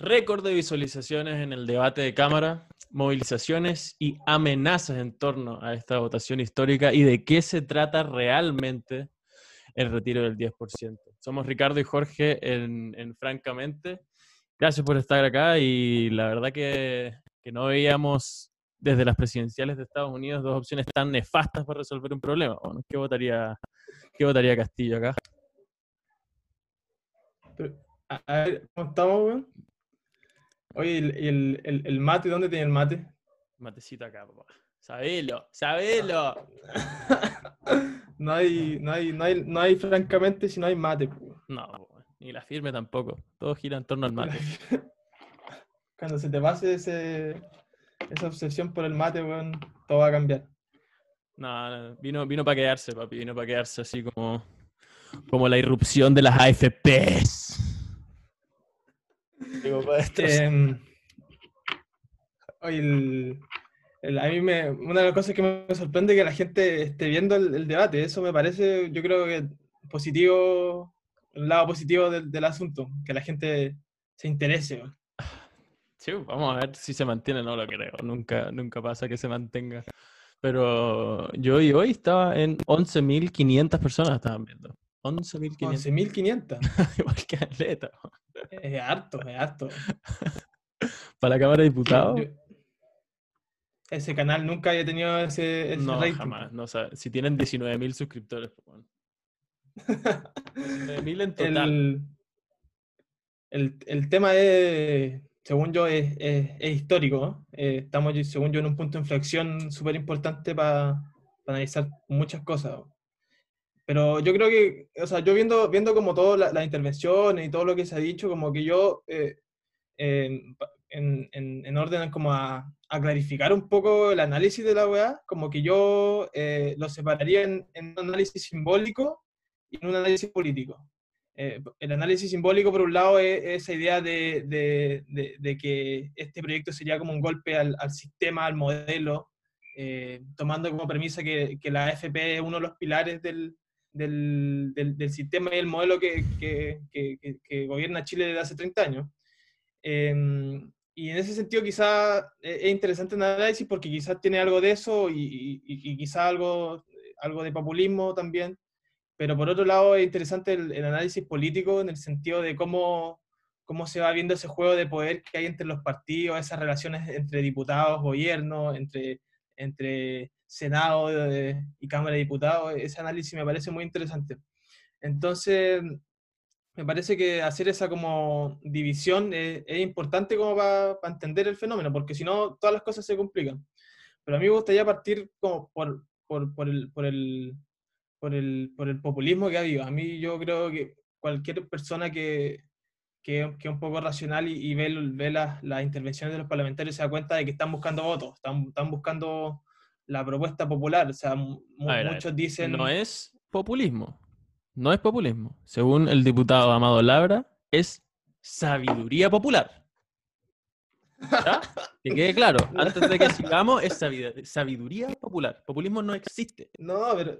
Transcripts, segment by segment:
récord de visualizaciones en el debate de Cámara, movilizaciones y amenazas en torno a esta votación histórica y de qué se trata realmente el retiro del 10%. Somos Ricardo y Jorge en, Francamente. Gracias por estar acá y la verdad que, que no veíamos desde las presidenciales de Estados Unidos dos opciones tan nefastas para resolver un problema. ¿Qué votaría, qué votaría Castillo acá? a, ver, ¿cómo estamos, weón? Oye, ¿el, el, el, mate? ¿Dónde tiene el mate? Matecito acá, papá. Sabelo, sabelo. no, hay, no, hay, no, hay, no hay, francamente, si no hay mate. No, ni la firme tampoco. Todo gira en torno al mate. Cuando se te pase ese, esa obsesión por el mate, weón, todo va a cambiar. No, vino, vino para quedarse, papi. Vino para quedarse así como, como la irrupción de las AFPs. Em, oye, a mí me, una de las cosas que me sorprende es que la gente esté viendo el, debate. Eso me parece, yo creo que positivo, el lado positivo del, asunto, que la gente se interese. Sí, vamos a ver si se mantiene, no lo creo. Nunca, nunca pasa que se mantenga. Pero yo y hoy estaba en 11.500 personas estaban viendo. 11.500. 11.500. Igual que atleta. Es harto, es harto. Para la Cámara de Diputados. ese canal nunca había tenido ese, ese no, jamás. No, si tienen 19.000 suscriptores, pues, bueno. 19.000 en total. El, el, tema es, según yo, es, es, histórico. Eh, estamos, según yo, en un punto de inflexión súper importante para analizar muchas cosas. Pero yo creo que, o sea, yo viendo, viendo como todas las intervenciones y todo lo que se ha dicho, como que yo, eh, en, en, en, orden como a, a, clarificar un poco el análisis de la OEA, como que yo eh, lo separaría en, un análisis simbólico y en un análisis político. Eh, el análisis simbólico, por un lado, es, esa idea de, de, de, que este proyecto sería como un golpe al, al sistema, al modelo, tomando como premisa que, que la AFP es uno de los pilares del, del, del, sistema y el modelo que, que, que, gobierna Chile desde hace 30 años. Em, y en ese sentido quizá e, es interesante el análisis porque quizás tiene algo de eso y, y, quizá algo, algo de populismo también. Pero por otro lado es interesante el, el, análisis político en el sentido de cómo, cómo se va viendo ese juego de poder que hay entre los partidos, esas relaciones entre diputados, gobierno, entre, entre Senado y Cámara de Diputados, ese análisis me parece muy interesante. Entonces, me parece que hacer esa como división es, importante como para, entender el fenómeno, porque si no, todas las cosas se complican. Pero a mí me gustaría partir como por, por, por, el, por, el, por, el, por el populismo que ha habido. A mí yo creo que cualquier persona que, que, que es un poco racional y, ve, ve las, las intervenciones de los parlamentarios se da cuenta de que están buscando votos, están, están buscando la propuesta popular. O sea, muchos dicen... No es populismo. No es populismo. Según el diputado Amado Labra, es sabiduría popular. Que quede claro, antes de que sigamos, es sabiduría popular. Populismo no existe. No, pero.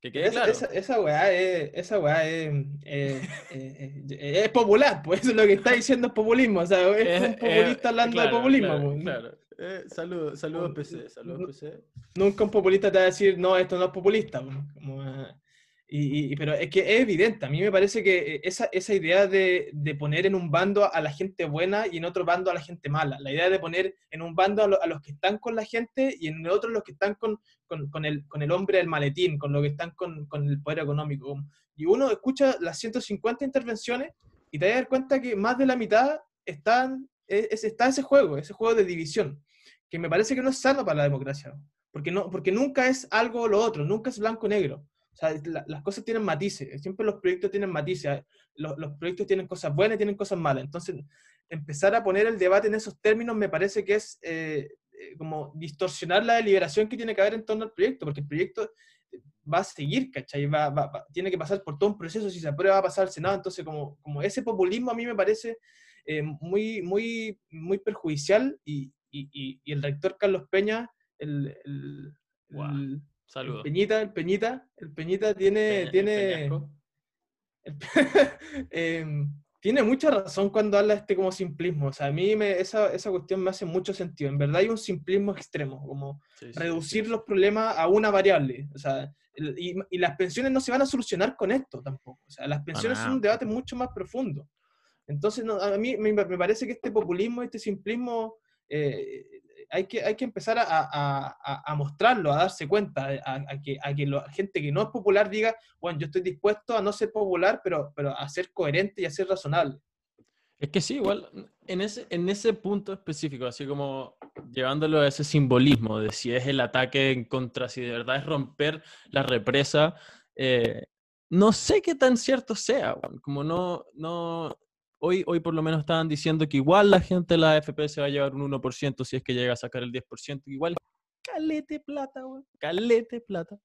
Que quede claro. Esa, esa weá, es, esa weá es, es, popular, pues eso es lo que está diciendo es populismo. O sea, es, un populista hablando de populismo. Pues. claro. Eh, saludos, saludos PC, saludos PC. Nunca un populista te va a decir, no, esto no es populista. Como, ah, y, pero es que es evidente, a mí me parece que eh, esa, esa idea de, de, poner en un bando a la gente buena y en otro bando a la gente mala, la idea de poner en un bando a, los que están con la gente y en otro los que están con, con, el, con el hombre del maletín, con los que están con, el poder económico. Y uno escucha las 150 intervenciones y te das cuenta que más de la mitad están, es, está ese juego, ese juego de división que me parece que no es sano para la democracia, porque, no, porque nunca es algo o lo otro, nunca es blanco-negro. Sea, las cosas tienen matices, siempre los proyectos tienen matices, los, los, proyectos tienen cosas buenas y tienen cosas malas. Entonces, empezar a poner el debate en esos términos me parece que es eh, eh, como distorsionar la deliberación que tiene que haber en torno al proyecto, porque el proyecto va a seguir, ¿cachai? Va, va, tiene que pasar por todo un proceso, si se aprueba va a pasar al Senado, entonces como, como ese populismo a mí me parece eh, muy, muy, muy perjudicial y, y, y, el rector Carlos Peña, el, Peñita, el Peñita, el Peñita tiene, tiene, el em, tiene mucha razón cuando habla de este como simplismo. O sea, a mí me, esa, esa cuestión me hace mucho sentido. En verdad hay un simplismo extremo, como reducir los problemas a una variable. O sea, y, y, las pensiones no se van a solucionar con esto tampoco. O sea, las pensiones son un debate mucho más profundo. Entonces, no, a mí me, me, parece que este populismo, este simplismo, eh, hay, que, hay que empezar a, a, a, mostrarlo, a darse cuenta, a, que, a que la gente que no es popular diga, bueno, yo estoy dispuesto a no ser popular, pero, pero a ser coherente y a ser razonable. Es que sí, igual, en ese, en ese punto específico, así como llevándolo a ese simbolismo de si es el ataque en contra, si de verdad es romper la represa, eh, no sé qué tan cierto sea, como no, no, hoy, hoy por lo menos estaban diciendo que igual la gente de la AFP se va a llevar un 1% si es que llega a sacar el 10%, igual calete plata, calete plata.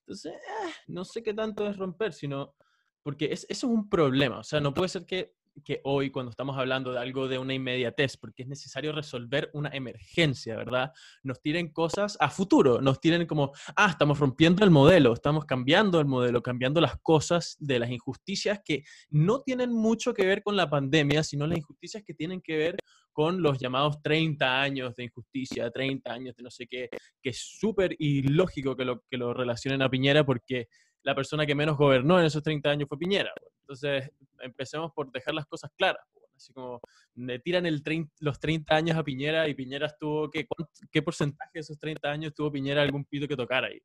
Entonces, eh, no sé qué tanto es romper, sino porque es, eso es un problema, o sea, no puede ser que que hoy cuando estamos hablando de algo de una inmediatez, porque es necesario resolver una emergencia, ¿verdad? Nos tiren cosas a futuro, nos tiren como, ah, estamos rompiendo el modelo, estamos cambiando el modelo, cambiando las cosas de las injusticias que no tienen mucho que ver con la pandemia, sino las injusticias que tienen que ver con los llamados 30 años de injusticia, 30 años de no sé qué, que es súper ilógico que lo, que lo relacionen a Piñera porque la persona que menos gobernó en esos 30 años fue Piñera. Entonces, empecemos por dejar las cosas claras. Así como le tiran el los 30 años a Piñera y Piñera estuvo, ¿qué, ¿qué porcentaje de esos 30 años tuvo Piñera algún pito que tocara ahí?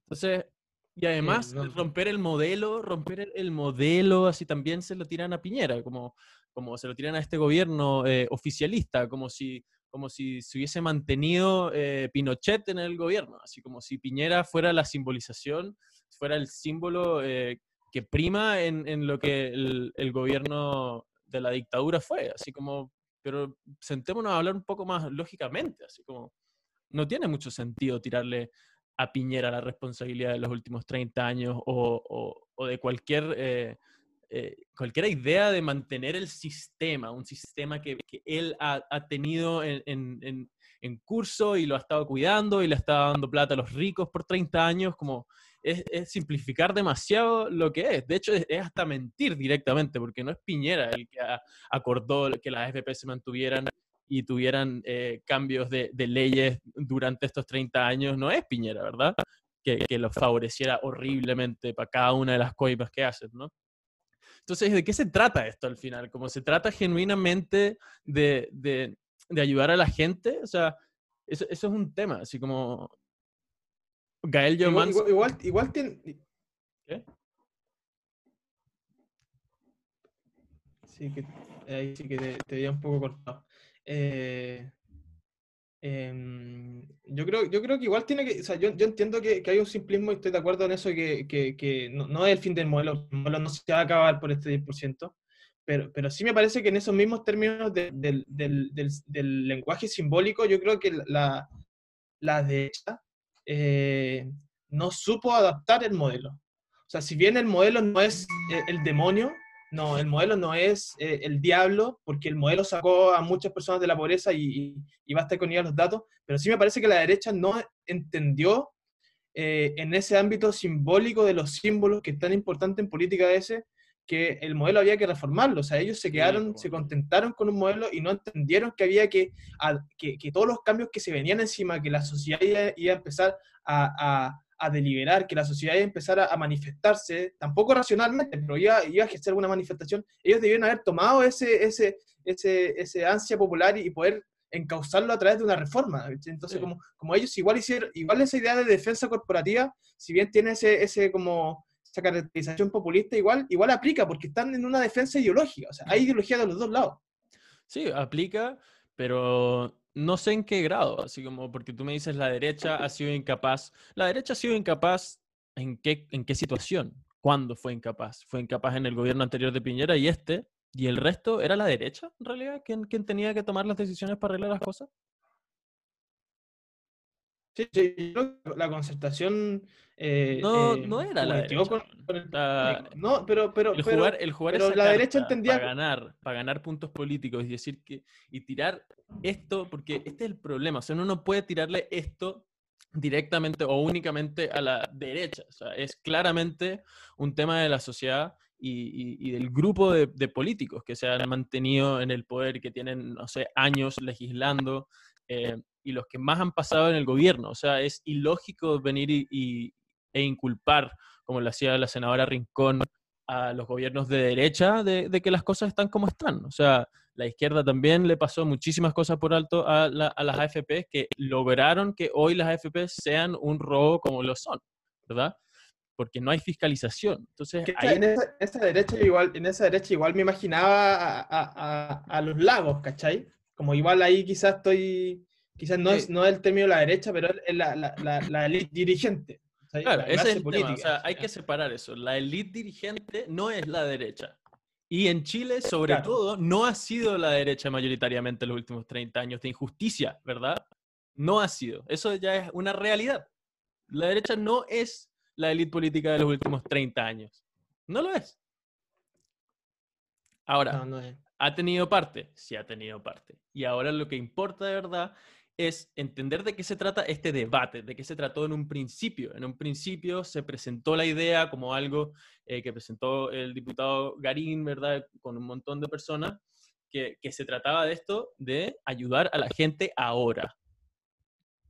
Entonces, y además, romper el modelo, romper el, modelo, así también se lo tiran a Piñera, como, como se lo tiran a este gobierno eh, oficialista, como si como si se hubiese mantenido eh, Pinochet en el gobierno, así como si Piñera fuera la simbolización, fuera el símbolo eh, que prima en, lo que el, gobierno de la dictadura fue, así como, pero sentémonos a hablar un poco más lógicamente, así como, no tiene mucho sentido tirarle a Piñera la responsabilidad de los últimos 30 años o, de cualquier... Eh, eh, cualquier idea de mantener el sistema, un sistema que, él ha, tenido en, curso y lo ha estado cuidando y le ha estado dando plata a los ricos por 30 años, como es, simplificar demasiado lo que es. De hecho, es, hasta mentir directamente, porque no es Piñera el que acordó que las FP se mantuvieran y tuvieran eh, cambios de, leyes durante estos 30 años, no es Piñera, ¿verdad? Que, que los favoreciera horriblemente para cada una de las coimas que hacen, ¿no? Entonces, ¿de qué se trata esto al final? ¿Cómo se trata genuinamente de, de, de ayudar a la gente? O sea, eso, eso, es un tema, así como... Gael Igual, igual, igual, tiene... ¿Qué? Sí, que ahí sí que te, te veía un poco cortado. Eh, Em, yo, creo, yo creo que igual tiene que, o sea, yo, yo entiendo que, que, hay un simplismo y estoy de acuerdo en eso, que, que, que no, no, es el fin del modelo, el modelo no se va a acabar por este 10%, pero, pero sí me parece que en esos mismos términos de, del, del, del, lenguaje simbólico, yo creo que la, la derecha eh, no supo adaptar el modelo. O sea, si bien el modelo no es eh, el demonio, no, el modelo no es eh, el diablo, porque el modelo sacó a muchas personas de la pobreza y, y, basta con ir a los datos, pero sí me parece que la derecha no entendió en ese ámbito simbólico de los símbolos que es tan importante en política ese, que el modelo había que reformarlo. O sea, ellos se quedaron, se contentaron con un modelo y no entendieron que había que, que, que, todos los cambios que se venían encima, que la sociedad iba, a empezar a a deliberar, que la sociedad iba a empezar a, manifestarse, tampoco racionalmente, pero iba, iba a ejercer alguna manifestación, ellos debieron haber tomado ese, ese, ese, ese ansia popular y poder encauzarlo a través de una reforma. Entonces, como, como ellos igual hicieron, igual esa idea de defensa corporativa, si bien tiene ese, ese como esa caracterización populista, igual, igual aplica, porque están en una defensa ideológica, o sea, hay ideología de los dos lados. Sí, aplica, pero no sé en qué grado, así como porque tú me dices la derecha ha sido incapaz. La derecha ha sido incapaz en qué, en qué situación, cuándo fue incapaz. Fue incapaz en el gobierno anterior de Piñera y este, y el resto era la derecha, en realidad, quien, tenía que tomar las decisiones para arreglar las cosas. Sí, sí, la concertación. Eh, no, no eh, era la derecha. no, pero, pero, el jugar, el jugar pero la derecha entendía. Para ganar, para ganar puntos políticos y decir que. Y tirar esto, porque este es el problema. O sea, uno no puede tirarle esto directamente o únicamente a la derecha. O sea, es claramente un tema de la sociedad y, del grupo de, políticos que se han mantenido en el poder, que tienen, no sé, años legislando, eh, y los que más han pasado en el gobierno. O sea, es ilógico venir y, e inculpar, como lo hacía la senadora Rincón, a los gobiernos de derecha de, que las cosas están como están. O sea, la izquierda también le pasó muchísimas cosas por alto a, las AFP que lograron que hoy las AFP sean un robo como lo son, ¿verdad? Porque no hay fiscalización. Entonces, en, esa, derecha igual, en esa derecha igual me imaginaba a, los lagos, ¿cachai? Como igual ahí quizás estoy, quizás no, es, no es el término de la derecha, pero es la, la, la elite dirigente. Claro, ese es el tema. O sea, hay que separar eso. La élite dirigente no es la derecha. Y en Chile, sobre todo, no ha sido la derecha mayoritariamente en los últimos 30 años de injusticia, ¿verdad? No ha sido. Eso ya es una realidad. La derecha no es la élite política de los últimos 30 años. No lo es. Ahora, ¿ha tenido parte? Sí ha tenido parte. Y ahora lo que importa de verdad es entender de qué se trata este debate, de qué se trató en un principio. En un principio se presentó la idea como algo eh, que presentó el diputado Garín, ¿verdad? Con un montón de personas, que, se trataba de esto, de ayudar a la gente ahora,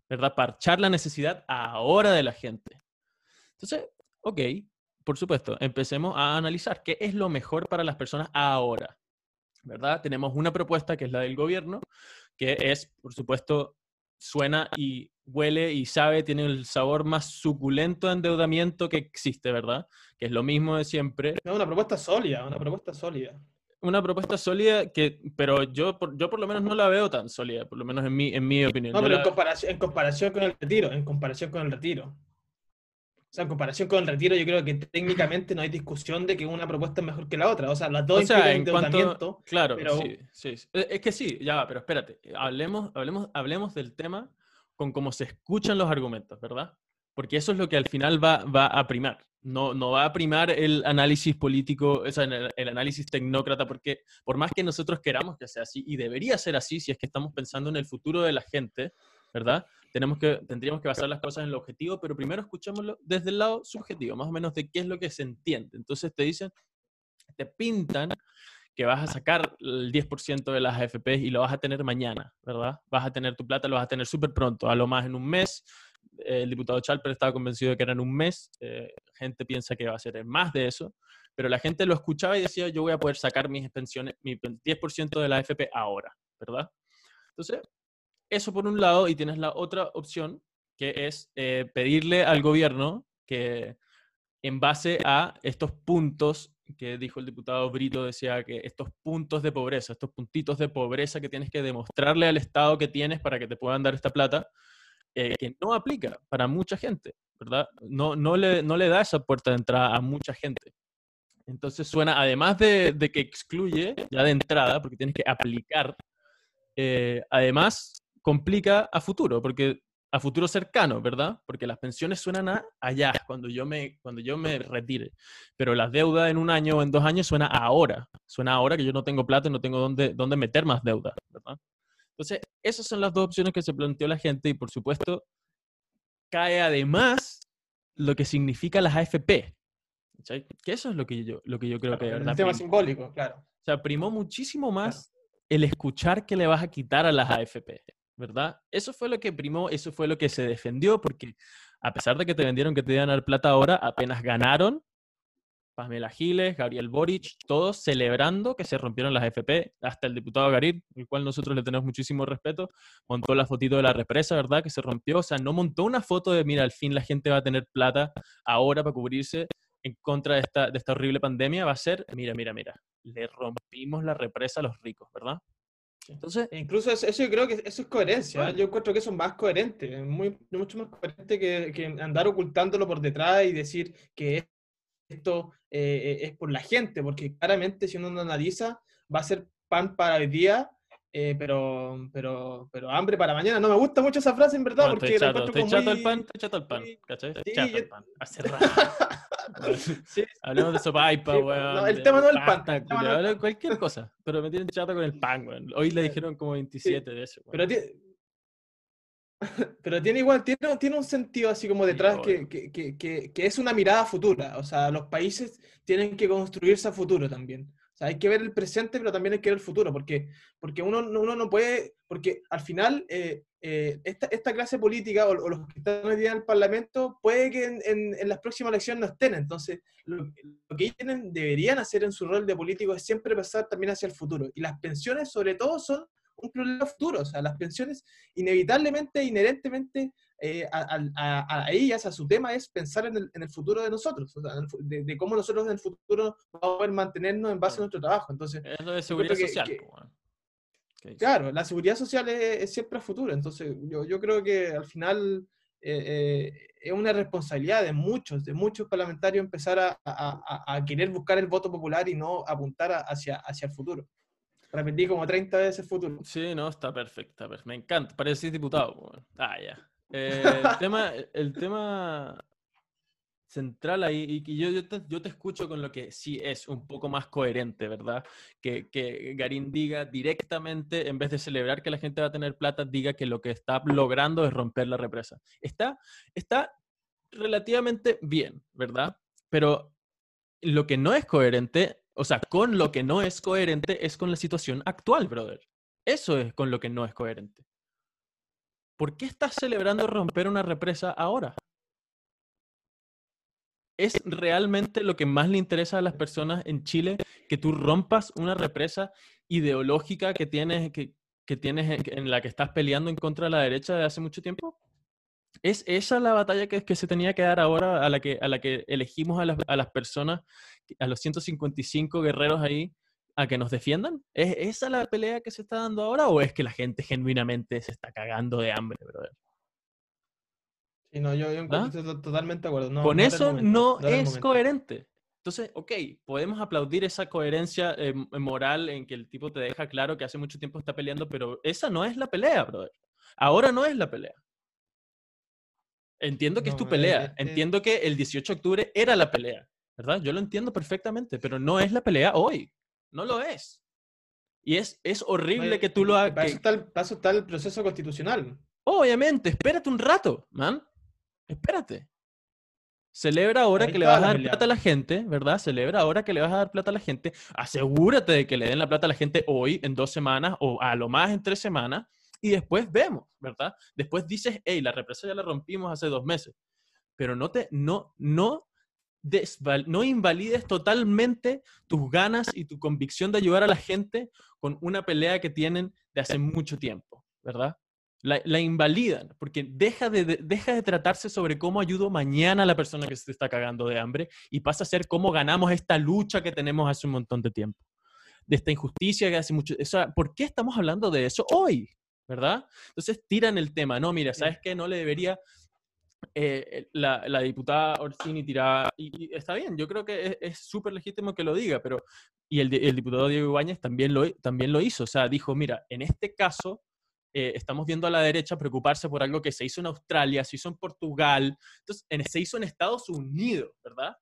¿verdad? Parchar la necesidad ahora de la gente. Entonces, ok, por supuesto, empecemos a analizar qué es lo mejor para las personas ahora, ¿verdad? Tenemos una propuesta que es la del gobierno, que es, por supuesto, suena y huele y sabe, tiene el sabor más suculento de endeudamiento que existe, ¿verdad? Que es lo mismo de siempre. Una propuesta sólida, una propuesta sólida. Una propuesta sólida que, pero yo, yo por lo menos no la veo tan sólida, por lo menos en mi, en mi opinión. No, pero en, comparación, en comparación con el retiro, en comparación con el retiro. Sea, en comparación con el retiro, yo creo que técnicamente no hay discusión de que una propuesta es mejor que la otra. O sea, las dos o sea, endeudamiento. claro, sí, sí, Es que sí, ya va, pero espérate. Hablemos, hablemos, hablemos del tema con cómo se escuchan los argumentos, ¿verdad? Porque eso es lo que al final va, va a primar. No, no va a primar el análisis político, o sea, el, el análisis tecnócrata, porque por más que nosotros queramos que sea así, y debería ser así si es que estamos pensando en el futuro de la gente, ¿verdad? Tenemos que, tendríamos que basar las cosas en el objetivo, pero primero escuchémoslo desde el lado subjetivo, más o menos de qué es lo que se entiende. Entonces te dicen, te pintan que vas a sacar el 10% de las AFP y lo vas a tener mañana, ¿verdad? Vas a tener tu plata, lo vas a tener súper pronto, a lo más en un mes. El diputado Chalper estaba convencido de que era en un mes. Eh, gente piensa que va a ser en más de eso. Pero la gente lo escuchaba y decía, yo voy a poder sacar mis pensiones, mi 10% de la AFP ahora, ¿verdad? Entonces, eso por un lado, y tienes la otra opción, que es eh, pedirle al gobierno que en base a estos puntos que dijo el diputado Brito, decía que estos puntos de pobreza, estos puntitos de pobreza que tienes que demostrarle al Estado que tienes para que te puedan dar esta plata, eh, que no aplica para mucha gente, ¿verdad? No, no, le, no le da esa puerta de entrada a mucha gente. Entonces suena, además de, que excluye ya de entrada, porque tienes que aplicar, eh, además complica a futuro, porque a futuro cercano, ¿verdad? Porque las pensiones suenan a allá, cuando yo me, cuando yo me retire. Pero las deudas en un año o en dos años suena ahora. Suena ahora que yo no tengo plata y no tengo dónde, dónde meter más deuda, ¿verdad? Entonces, esas son las dos opciones que se planteó la gente y, por supuesto, cae además lo que significa las AFP. Que eso es lo que yo, lo que yo creo que... Es un tema simbólico, claro. O sea, primó muchísimo más el escuchar que le vas a quitar a las AFP. ¿Verdad? Eso fue lo que primó, eso fue lo que se defendió, porque a pesar de que te vendieron que te iban a dar plata ahora, apenas ganaron, Pamela Giles, Gabriel Boric, todos celebrando que se rompieron las FP, hasta el diputado Garit, el cual nosotros le tenemos muchísimo respeto, montó la fotito de la represa, ¿verdad? Que se rompió, o sea, no montó una foto de, mira, al fin la gente va a tener plata ahora para cubrirse en contra de esta, de esta horrible pandemia, va a ser, mira, mira, mira, le rompimos la represa a los ricos, ¿verdad? Entonces, e incluso eso, yo creo que eso es coherencia. Yo encuentro que eso es más coherente, muy, mucho más coherente que, que andar ocultándolo por detrás y decir que esto eh, es por la gente, porque claramente si uno lo analiza, va a ser pan para el día, eh, pero, pero, pero hambre para mañana. No me gusta mucho esa frase, en verdad, porque estoy chato, estoy chato el pan, estoy chato el pan, ¿cachai? Sí, chato el pan, hace rato. sí. Hablemos de sopa sí, weón. No, el tema no es el pan. pan cualquier cosa, pero me tienen chato con el pan, weón. Hoy le dijeron como 27 de eso. Pero Pero tiene igual, tiene, tiene un sentido así como detrás que, que, que, que, es una mirada futura. O sea, los países tienen que construirse a futuro también. O sea, hay que ver el presente, pero también hay que ver el futuro, porque, porque uno, uno no puede, porque al final eh, eh, esta, esta, clase política o, los que están hoy día en el Parlamento puede que en, en, las próximas elecciones no estén. Entonces, lo, que ellos tienen, deberían hacer en su rol de político es siempre pasar también hacia el futuro. Y las pensiones, sobre todo, son un problema futuro. O sea, las pensiones inevitablemente, inherentemente, eh, a, a, a, ellas, a su tema, es pensar en el, en el futuro de nosotros, o sea, de, cómo nosotros en el futuro vamos a poder mantenernos en base a nuestro trabajo. Entonces, es lo de seguridad social. Claro, la seguridad social es, siempre a futuro. Entonces, yo, yo creo que al final eh, eh, es una responsabilidad de muchos, de muchos parlamentarios empezar a, a, querer buscar el voto popular y no apuntar hacia, hacia el futuro. Repetí como 30 veces el futuro. Sí, no, está perfecta. Me encanta. Parece diputado. Ah, ya. Eh, el, tema, el tema central ahí, y que yo, yo, te, yo, te, escucho con lo que sí es un poco más coherente, ¿verdad? Que, que Garín diga directamente, en vez de celebrar que la gente va a tener plata, diga que lo que está logrando es romper la represa. Está, está relativamente bien, ¿verdad? Pero lo que no es coherente o sea, con lo que no es coherente es con la situación actual, brother. Eso es con lo que no es coherente. ¿Por qué estás celebrando romper una represa ahora? ¿Es realmente lo que más le interesa a las personas en Chile que tú rompas una represa ideológica que tienes, que, tienes en la que estás peleando en contra de la derecha de hace mucho tiempo? ¿Es esa la batalla que, que se tenía que dar ahora a la que, a la que elegimos a las, a las personas a los 155 guerreros ahí a que nos defiendan? ¿Es esa la pelea que se está dando ahora o es que la gente genuinamente se está cagando de hambre, brother? Sí, no, yo, yo ¿Ah? estoy totalmente de acuerdo. Con eso no, es coherente. Entonces, ok, podemos aplaudir esa coherencia eh, moral en que el tipo te deja claro que hace mucho tiempo está peleando, pero esa no es la pelea, brother. Ahora no es la pelea. Entiendo que es tu pelea. Entiendo que el 18 de octubre era la pelea. ¿verdad? Yo lo entiendo perfectamente, pero no es la pelea hoy. No lo es. Y es, es horrible que tú lo hagas. Paso está, el proceso constitucional. Obviamente, espérate un rato, man. Espérate. Celebra ahora que le vas a dar plata a la gente, ¿verdad? Celebra ahora que le vas a dar plata a la gente. Asegúrate de que le den la plata a la gente hoy, en dos semanas, o a lo más en tres semanas, y después vemos, ¿verdad? Después dices, hey, la represa ya la rompimos hace dos meses. Pero no te, no, no no invalides totalmente tus ganas y tu convicción de ayudar a la gente con una pelea que tienen de hace mucho tiempo, ¿verdad? La, invalidan, porque deja de, deja de tratarse sobre cómo ayudo mañana a la persona que se está cagando de hambre y pasa a ser cómo ganamos esta lucha que tenemos hace un montón de tiempo. De esta injusticia que hace mucho... O sea, ¿por qué estamos hablando de eso hoy? ¿Verdad? Entonces tiran el tema, no, mira, ¿sabes qué? No le debería eh, la, la, diputada Orsini tiraba, y, está bien, yo creo que es súper legítimo que lo diga, pero, y el, el, diputado Diego Ibáñez también lo, también lo hizo, o sea, dijo, mira, en este caso eh, estamos viendo a la derecha preocuparse por algo que se hizo en Australia, se hizo en Portugal, entonces en, se hizo en Estados Unidos, ¿verdad?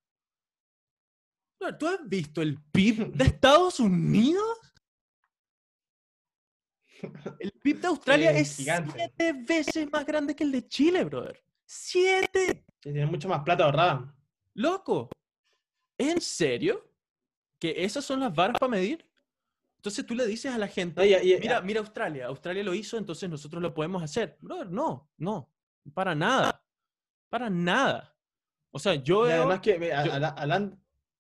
¿Tú has visto el PIB de Estados Unidos? El PIB de Australia es siete veces más grande que el de Chile, brother. ¡Siete! Tiene mucho más plata ahorrada. ¡Loco! ¿En serio? ¿Que esas son las varas para medir? Entonces tú le dices a la gente, mira, mira Australia, Australia lo hizo, entonces nosotros lo podemos hacer. Brother, no, no, para nada, para nada. O sea, yo. Además que, yo,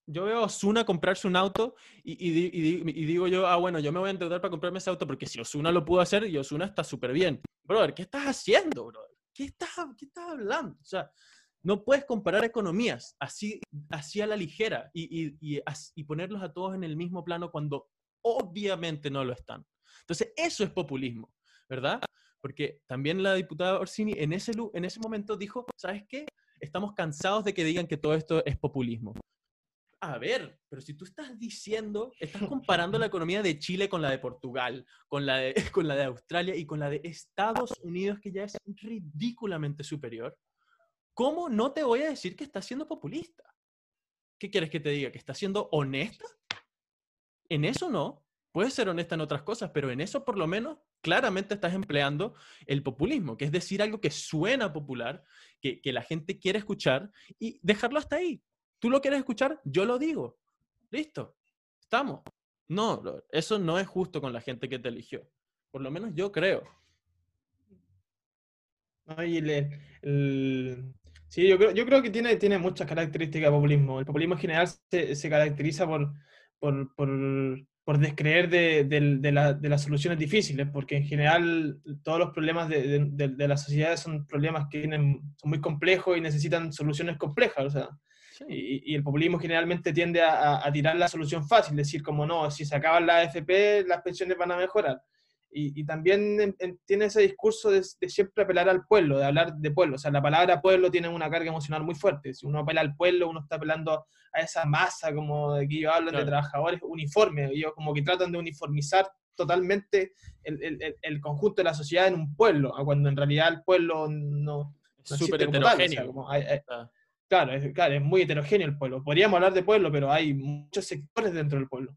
veo a Osuna comprarse un auto y, digo yo, ah, bueno, yo me voy a endeudar para comprarme ese auto porque si Osuna lo pudo hacer y Osuna está súper bien. Brother, ¿qué estás haciendo, brother? ¿qué estás, qué estás hablando? O sea, no puedes comparar economías así, así a la ligera y, ponerlos a todos en el mismo plano cuando obviamente no lo están. Entonces, eso es populismo, ¿verdad? Porque también la diputada Orsini en ese, en ese momento dijo, ¿sabes qué? Estamos cansados de que digan que todo esto es populismo a ver, pero si tú estás diciendo, estás comparando la economía de Chile con la de Portugal, con la de, Australia y con la de Estados Unidos, que ya es ridículamente superior, ¿cómo no te voy a decir que estás siendo populista? ¿Qué quieres que te diga? ¿Que estás siendo honesta? En eso no. Puedes ser honesta en otras cosas, pero en eso por lo menos claramente estás empleando el populismo, que es decir algo que suena popular, que la gente quiere escuchar y dejarlo hasta ahí. Tú lo quieres escuchar, yo lo digo. Listo, estamos. No, eso no es justo con la gente que te eligió. Por lo menos yo creo. sí, yo creo, yo creo que tiene, tiene muchas características de populismo. El populismo en general se, se caracteriza por, por, por, por descreer de, de, la, de, las soluciones difíciles, porque en general todos los problemas de, de las sociedades son problemas que tienen, son muy complejos y necesitan soluciones complejas. O sea, y, el populismo generalmente tiende a, a, tirar la solución fácil, decir como no, si se acaban las AFP, las pensiones van a mejorar. Y, también tiene ese discurso de, siempre apelar al pueblo, de hablar de pueblo. O sea, la palabra pueblo tiene una carga emocional muy fuerte. Si uno apela al pueblo, uno está apelando a esa masa, como de que ellos hablan de trabajadores uniformes. Ellos como que tratan de uniformizar totalmente el, el, el, conjunto de la sociedad en un pueblo, cuando en realidad el pueblo no... es súper heterogéneo. Ah. Claro, es, claro, es muy heterogéneo el pueblo. Podríamos hablar de pueblo, pero hay muchos sectores dentro del pueblo.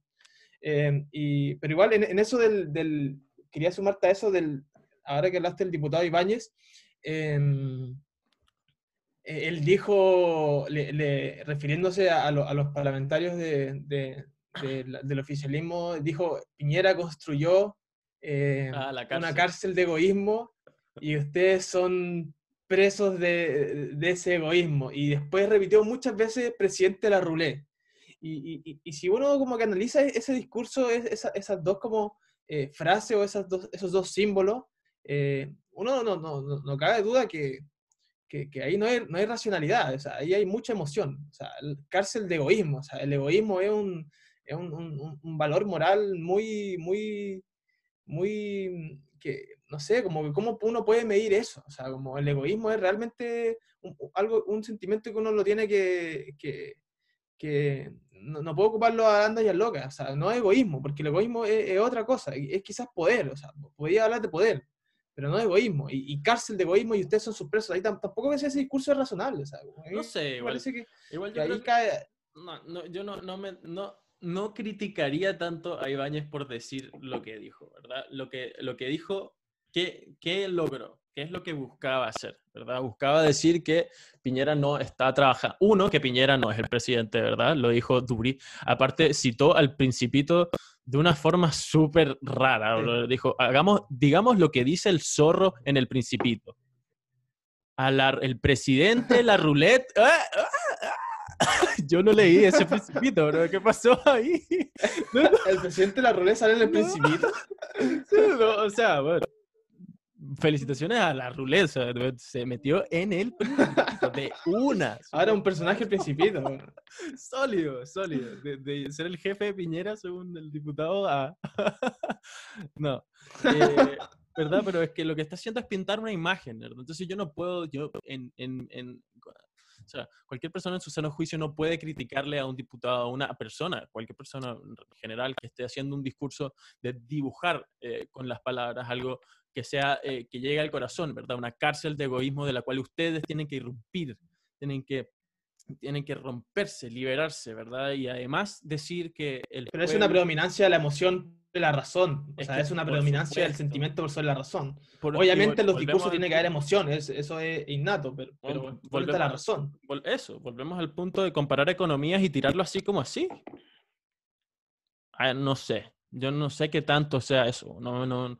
Eh, y, pero igual en, eso del, del, quería sumarte a eso del, ahora que hablaste del diputado Ibáñez, em, e, él dijo, refiriéndose a, los parlamentarios del oficialismo, dijo, Piñera construyó em, ah, una cárcel de egoísmo y ustedes son presos de, ese egoísmo. Y después repitió muchas veces presidente de la rulé. Y, si uno como que analiza ese discurso, esas dos como eh, frase o esas dos, esos dos símbolos, eh, uno no, no, no, no, cabe duda que, que, que, ahí no hay, no hay racionalidad, o sea, ahí hay mucha emoción, o sea, cárcel de egoísmo, o sea, el egoísmo es un, es un, un, un valor moral muy, muy, muy, que, no sé, como que cómo uno puede medir eso, o sea, como el egoísmo es realmente un, algo, un sentimiento que uno lo tiene que, que, que no, puedo ocuparlo a andas y a locas, o sea, no es egoísmo, porque el egoísmo es, otra cosa, es quizás poder, o sea, podía hablar de poder, pero no de egoísmo, y, cárcel de egoísmo y ustedes son sus presos, ahí tampoco me ese discurso es razonable, o sea, no sé, igual, que, igual yo ahí cae... No, no, yo no, no, me, no, no criticaría tanto a Ibáñez por decir lo que dijo, ¿verdad? Lo que, lo que dijo, ¿qué, qué logró? ¿Qué es lo que buscaba hacer? ¿verdad? Buscaba decir que Piñera no está trabajando. Uno, que Piñera no es el presidente, ¿verdad? Lo dijo Duri. Aparte, citó al principito de una forma súper rara. Dijo, hagamos, digamos lo que dice el zorro en el principito. A el presidente, la ruleta. ¡ah! ¡Ah! ¡Ah! Yo no leí ese principito, bro. ¿Qué pasó ahí? ¿El presidente de la ruleta sale en el principito? o sea, bueno felicitaciones a la ruleza, se metió en el de una. Ahora un personaje principito. sólido, sólido. De, ser el jefe de Piñera, según el diputado, a... no. Eh, ¿Verdad? Pero es que lo que está haciendo es pintar una imagen, ¿verdad? Entonces yo no puedo, yo en, en, en o sea, cualquier persona en su sano juicio no puede criticarle a un diputado, a una persona, cualquier persona en general que esté haciendo un discurso de dibujar eh, con las palabras algo que sea, eh, que llegue al corazón, ¿verdad? Una cárcel de egoísmo de la cual ustedes tienen que irrumpir, tienen que, tienen que romperse, liberarse, ¿verdad? Y además decir que... El Pero es una predominancia de la emoción de la razón, o sea, es una predominancia del sentimiento por sobre la razón. Obviamente en los discursos tiene que haber emociones, eso es innato, pero, pero volvemos a la razón. Eso, volvemos al punto de comparar economías y tirarlo así como así. Ah, no sé, yo no sé qué tanto sea eso, no, no,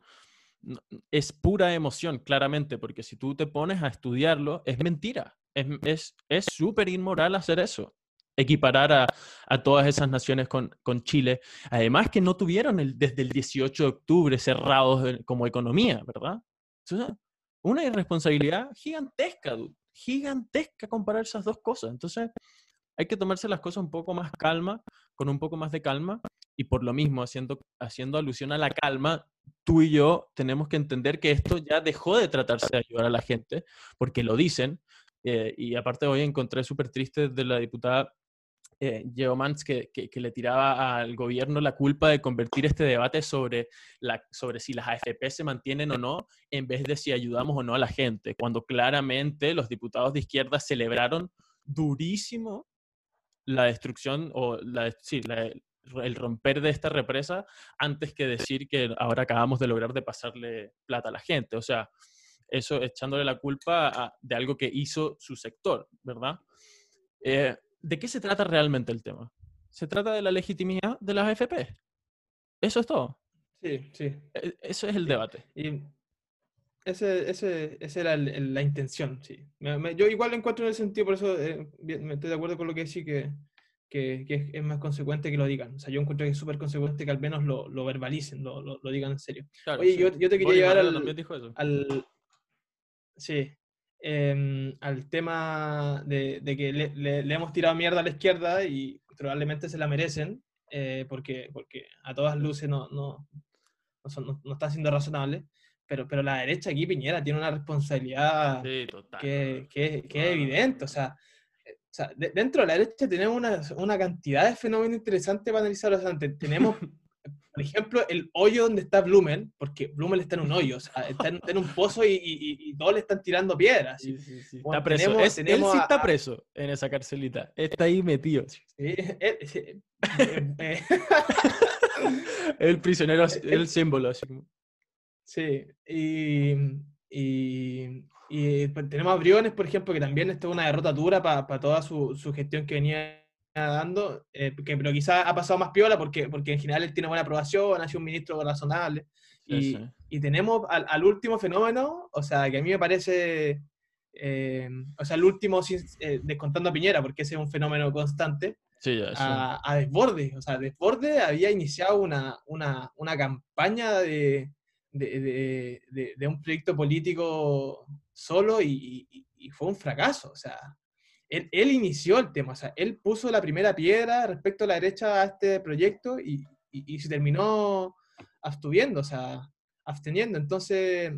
es pura emoción, claramente, porque si tú te pones a estudiarlo, es mentira. Es súper es, inmoral hacer eso. Equiparar a, a todas esas naciones con, con, Chile. Además que no tuvieron el, desde el 18 de octubre cerrados como economía, ¿verdad? una irresponsabilidad gigantesca, gigantesca comparar esas dos cosas. Entonces, hay que tomarse las cosas un poco más calma, con un poco más de calma, y por lo mismo, haciendo, haciendo alusión a la calma, tú y yo tenemos que entender que esto ya dejó de tratarse de ayudar a la gente, porque lo dicen, eh, y aparte hoy encontré súper triste de la diputada eh, Mans que, que, le tiraba al gobierno la culpa de convertir este debate sobre, la, sobre si las AFP se mantienen o no, en vez de si ayudamos o no a la gente, cuando claramente los diputados de izquierda celebraron durísimo la destrucción o la, sí, la, el romper de esta represa antes que decir que ahora acabamos de lograr de pasarle plata a la gente. O sea, eso echándole la culpa de algo que hizo su sector, ¿verdad? Eh, ¿De qué se trata realmente el tema? Se trata de la legitimidad de las AFP. Eso es todo. Sí, sí. E, eso es el debate. Y ese, ese, esa era la intención, sí. yo igual lo encuentro en el sentido, por eso eh, me estoy de acuerdo con lo que decís, que, que, es, más consecuente que lo digan. O sea, yo encuentro que es súper consecuente que al menos lo, lo verbalicen, lo, lo, digan en serio. Oye, yo, yo, te quería llevar al, al, Sí, em, al tema de, de que le, le, hemos tirado mierda a la izquierda y probablemente se la merecen, eh, porque, porque a todas luces no, no, no, no está siendo razonable pero, pero la derecha aquí, Piñera, tiene una responsabilidad que, que, que, es evidente. O sea, eh, sea dentro de la derecha tenemos una, una, cantidad de fenómenos interesantes para analizar. O sea, tenemos, por ejemplo, el hoyo donde está Blumen, porque Blumen está en un hoyo, o sea, está en, un pozo y, y, y, todos le están tirando piedras. Sí, sí, sí. está preso. Tenemos, él sí está preso en esa carcelita. Está ahí metido. Sí, eh, eh, el prisionero, el símbolo. Así. Sí, y, y, pues, tenemos a Briones, por ejemplo, que también esto es una derrota dura para toda su, su, gestión que venía dando, eh, que, pero quizás ha pasado más piola porque, porque en general él tiene buena aprobación, ha sido un ministro razonable. y, y, tenemos al, al, último fenómeno, o sea, que a mí me parece, eh, o sea, el último, eh, descontando a Piñera, porque ese es un fenómeno constante, sí, a, a, Desborde. O sea, Desborde había iniciado una, una, una campaña de, de, de, de, un proyecto político solo y, fue un fracaso. O sea, él, inició el tema, o sea, él puso la primera piedra respecto a la derecha a este proyecto y, y se terminó abstuviendo, o sea, absteniendo. Entonces,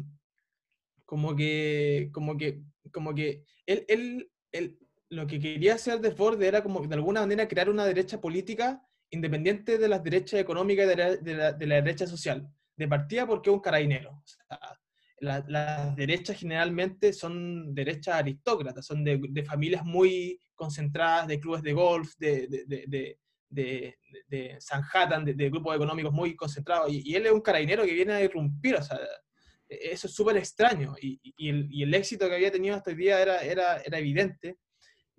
como que, como que, como que él, él, él lo que quería hacer de Ford era como de alguna manera crear una derecha política independiente de las derechas económicas y de la, de la, de la derecha social de partida porque es un carabinero. Las derechas generalmente son derechas aristócratas, son de, familias muy concentradas, de clubes de golf, de, de, de, de Sanhattan, de, grupos económicos muy concentrados, y, él es un carabinero que viene a irrumpir, o sea, eso es súper extraño, y, y, el, y, el, éxito que había tenido hasta hoy día era, era, era evidente,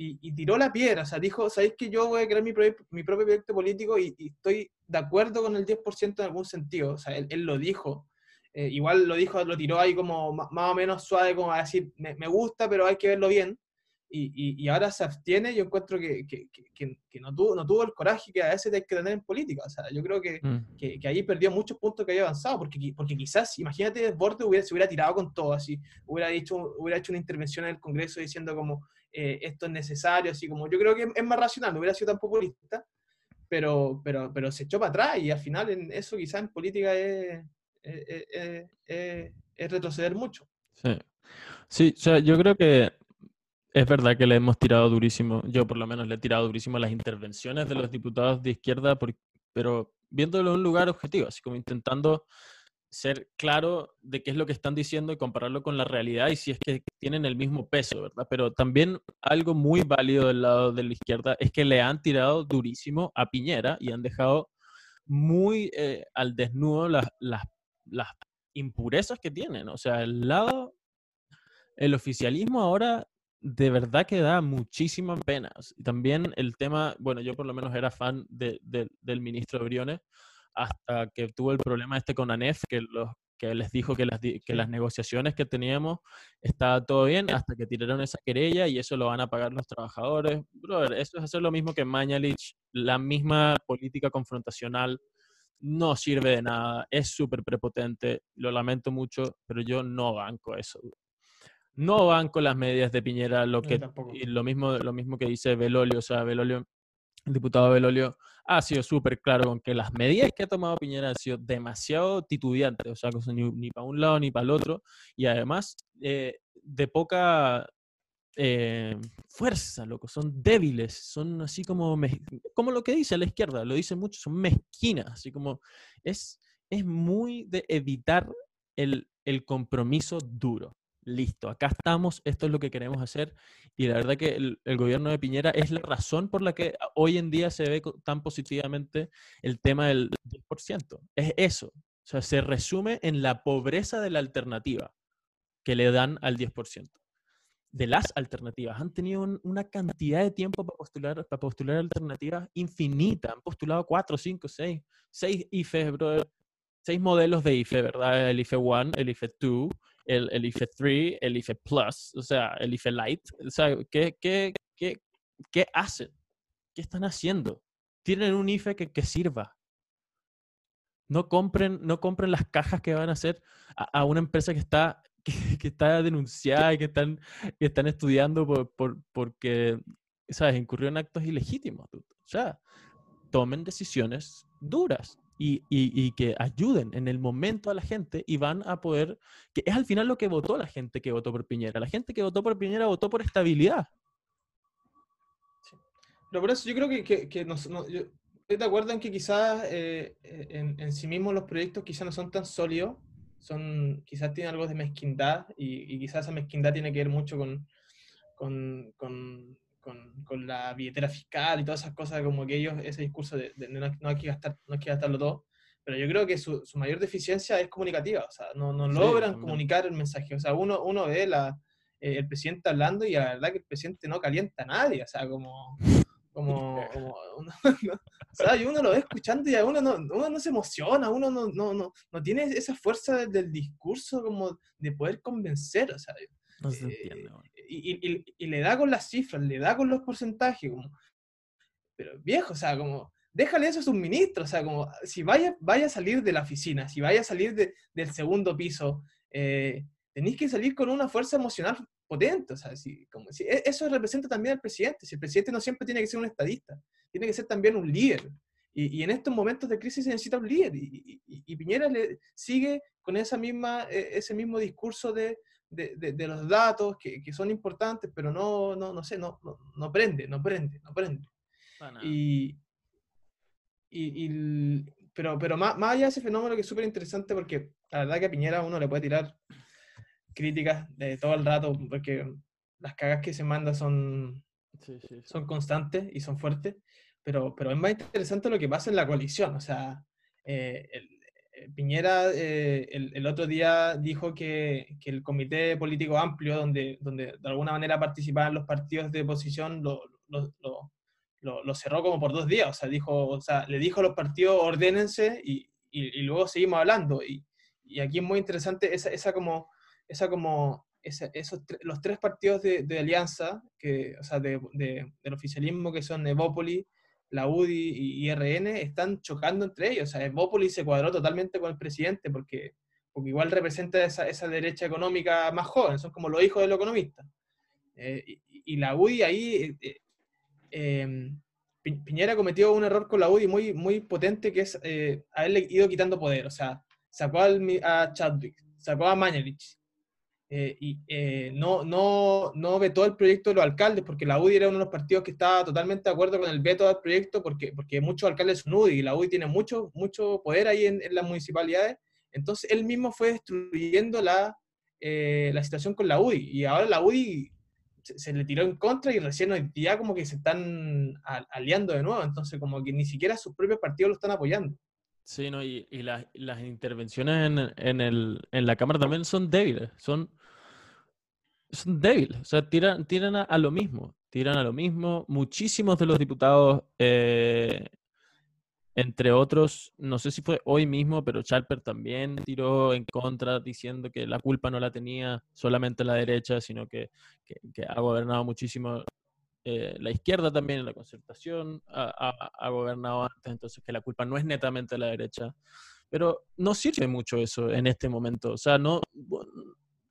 y, tiró la piedra, o sea, dijo, ¿sabéis que yo voy a crear mi, mi propio proyecto político y, estoy de acuerdo con el 10% en algún sentido? O sea, él, él lo dijo. Eh, igual lo dijo, lo tiró ahí como más o menos suave, como a decir, me, me gusta, pero hay que verlo bien y, y, ahora se abstiene, yo encuentro que, que, que, no, tuvo, no tuvo el coraje que a veces hay que tener en política. O sea, yo creo que, mm. que, ahí perdió muchos puntos que había avanzado, porque, porque quizás, imagínate, Borde hubiera, se hubiera tirado con todo, así, hubiera, dicho, hubiera hecho una intervención en el Congreso diciendo como eh, esto es necesario, así como yo creo que es más racional, no hubiera sido tan populista, pero, pero, pero se echó para atrás y al final en eso quizás en política es, es, es retroceder mucho. Sí. Sí, o sea, yo creo que es verdad que le hemos tirado durísimo, yo por lo menos le he tirado durísimo las intervenciones de los diputados de izquierda, pero viéndolo en un lugar objetivo, así como intentando ser claro de qué es lo que están diciendo y compararlo con la realidad y si es que tienen el mismo peso, ¿verdad? Pero también algo muy válido del lado de la izquierda es que le han tirado durísimo a Piñera y han dejado muy eh, al desnudo las, las, las impurezas que tienen. O sea, el lado, el oficialismo ahora de verdad que da muchísimas penas. Y también el tema, bueno, yo por lo menos era fan de, del ministro Briones hasta que tuvo el problema este con ANEF, que, los, que les dijo que las, que las negociaciones que teníamos estaba todo bien, hasta que tiraron esa querella y eso lo van a pagar los trabajadores. Brother, eso es hacer lo mismo que Mañalich, la misma política confrontacional no sirve de nada, es súper prepotente, lo lamento mucho, pero yo no banco eso. No van con las medidas de Piñera, lo que y lo mismo, lo mismo que dice Belolio, o sea, Belolio, el diputado Belolio ha sido súper claro con que las medidas que ha tomado Piñera han sido demasiado titubeantes, o sea, ni, ni para un lado ni para el otro, y además eh, de poca eh, fuerza, loco, son débiles, son así como, como lo que dice la izquierda, lo dice mucho, son mezquinas, así como es, es muy de evitar el, el compromiso duro listo, acá estamos, esto es lo que queremos hacer. Y la verdad que el, el, gobierno de Piñera es la razón por la que hoy en día se ve tan positivamente el tema del 10%. Es eso. O sea, se resume en la pobreza de la alternativa que le dan al 10% de las alternativas. Han tenido una cantidad de tiempo para postular, para postular alternativas infinita. Han postulado 4, 5, 6, 6 IFE, seis modelos de IFE, ¿verdad? El IFE 1, el IFE 2, el, el, IFE 3, el IFE Plus, o sea, el IFE Light. O sea, ¿qué, qué, qué, qué hacen? ¿Qué están haciendo? Tienen un IFE que, que sirva. No compren, no compren las cajas que van a hacer a una empresa que está que, está denunciada y que están, que están estudiando por, por, porque, ¿sabes?, incurrió en actos ilegítimos. O sea, tomen decisiones duras y, y, y, que ayuden en el momento a la gente y van a poder, que es al final lo que votó la gente que votó por Piñera. La gente que votó por Piñera votó por estabilidad. Pero por eso yo creo que, que, que nos, no, yo estoy de acuerdo en que quizás eh, en, en, sí mismos los proyectos quizás no son tan sólidos son, quizás tienen algo de mezquindad y, y, quizás esa mezquindad tiene que ver mucho con, con, con, con, la billetera fiscal y todas esas cosas, como que ellos, ese discurso de, de no, no, hay que gastar, no hay que gastarlo todo, pero yo creo que su, su mayor deficiencia es comunicativa, o sea, no, no logran sí, comunicar el mensaje, o sea, uno, uno ve la, eh, el presidente hablando y la verdad que el presidente no calienta a nadie, o sea, como como, como uno, no, o sea, y uno lo ve escuchando y a uno no, uno no se emociona, uno no, no, no, no tiene esa fuerza del, discurso como de poder convencer, o sea, no se entiende, eh, y, y, y, le da con las cifras, le da con los porcentajes, como, pero viejo, o sea, como, déjale eso a sus ministros, o sea, como, si vaya, vaya a salir de la oficina, si vaya a salir de, del segundo piso, eh, tenéis que salir con una fuerza emocional potente. O sea, si, como, si, e, eso representa también al presidente. Si el presidente no siempre tiene que ser un estadista, tiene que ser también un líder. Y, y en estos momentos de crisis se necesita un líder. Y, y, y Piñera le, sigue con esa misma, e, ese mismo discurso de, de, de, de los datos que, que, son importantes, pero no, no, no sé, no, no, no prende, no prende, no prende. Bueno. Y, pero, pero más, más allá de ese fenómeno que es súper interesante porque la verdad que a Piñera uno le puede tirar críticas de todo el rato, porque las cagas que se manda son, sí, sí, sí. son constantes y son fuertes, pero, pero es más interesante lo que pasa en la coalición. O sea, eh, el, el Piñera eh, el, el, otro día dijo que, que, el comité político amplio, donde, donde de alguna manera participaban los partidos de oposición, lo, lo, lo, lo, lo cerró como por dos días. O sea, dijo, o sea, le dijo a los partidos, ordénense y, y, y luego seguimos hablando. Y, y aquí es muy interesante esa, esa como esa como, esa, esos los tres partidos de, de, alianza, que, o sea, de, de, del oficialismo, que son Evópoli, la UDI y IRN, están chocando entre ellos. O sea, Evópoli se cuadró totalmente con el presidente porque, porque igual representa esa, esa derecha económica más joven, son como los hijos del economista. Eh, y, la UDI ahí, eh, eh, Piñera cometió un error con la UDI muy, muy potente, que es eh, haberle ido quitando poder. O sea, sacó a Chadwick, sacó a Mañalich, eh, y eh, no, no, no vetó el proyecto de los alcaldes, porque la UDI era uno de los partidos que estaba totalmente de acuerdo con el veto del proyecto, porque, porque muchos alcaldes son UDI, y la UDI tiene mucho, mucho poder ahí en, en las municipalidades. Entonces él mismo fue destruyendo la, eh, la situación con la UDI, y ahora la UDI se, se, le tiró en contra y recién hoy día como que se están aliando de nuevo, entonces como que ni siquiera sus propios partidos lo están apoyando. Sí, no, y, y la, las intervenciones en, en, el, en la Cámara también son débiles, son, son débiles, o sea, tiran, tiran a, a, lo mismo, tiran a lo mismo. Muchísimos de los diputados, eh, entre otros, no sé si fue hoy mismo, pero Charper también tiró en contra diciendo que la culpa no la tenía solamente la derecha, sino que, ha gobernado muchísimo eh, la izquierda también, la concertación ha, gobernado antes, entonces que la culpa no es netamente la derecha. Pero no sirve mucho eso en este momento. O sea, no.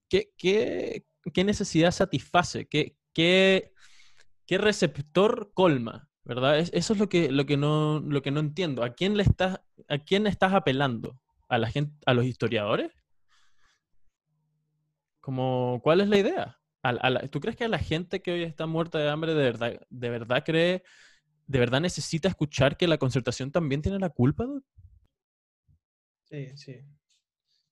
¿Qué, qué, qué necesidad satisface? ¿Qué, qué, qué receptor colma? ¿Verdad? Es, eso es lo que, lo, que no, lo que no entiendo. ¿A quién le estás, a quién estás apelando? ¿A la gente, a los historiadores? Como, ¿cuál es la idea? A, a la, ¿Tú crees que a la gente que hoy está muerta de hambre de verdad, de verdad cree, de verdad necesita escuchar que la concertación también tiene la culpa? Sí, sí.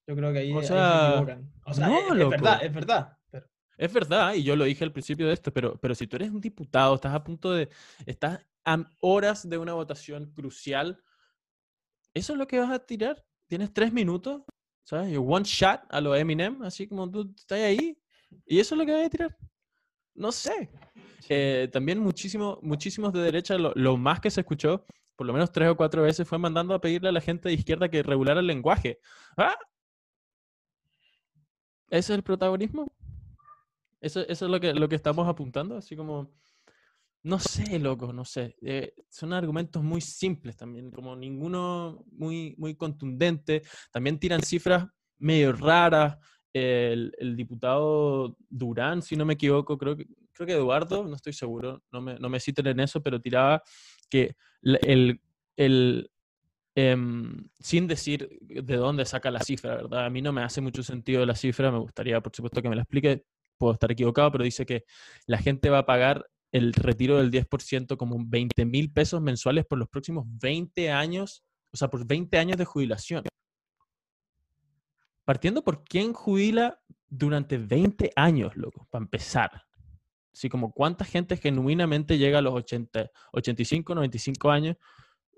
Yo creo que ahí, o sea, ahí se O sea, no, es, es, verdad, es verdad. Es verdad, y yo lo dije al principio de esto, pero, pero si tú eres un diputado, estás a punto de, estás a horas de una votación crucial, ¿eso es lo que vas a tirar? ¿Tienes tres minutos? ¿Sabes? One shot a lo Eminem, así como tú estás ahí, y eso es lo que vas a tirar. No sé. Eh, también muchísimo, muchísimos de derecha, lo, lo, más que se escuchó, por lo menos tres o cuatro veces, fue mandando a pedirle a la gente de izquierda que regulara el lenguaje. ¿Ah? ¿Ese es el protagonismo? Eso, eso es lo que, lo que estamos apuntando, así como, no sé, loco, no sé. Eh, son argumentos muy simples también, como ninguno muy, muy contundente. También tiran cifras medio raras. El, diputado Durán, si no me equivoco, creo que, creo que Eduardo, no estoy seguro, no me, no me citen en eso, pero tiraba que el, el, Em, sin decir de dónde saca la cifra, ¿verdad? A mí no me hace mucho sentido la cifra, me gustaría, por supuesto, que me la explique, puedo estar equivocado, pero dice que la gente va a pagar el retiro del 10% como 20 mil pesos mensuales por los próximos 20 años, o sea, por 20 años de jubilación. Partiendo por quién jubila durante 20 años, loco, para empezar. Así como cuánta gente genuinamente llega a los 80, 85, 95 años,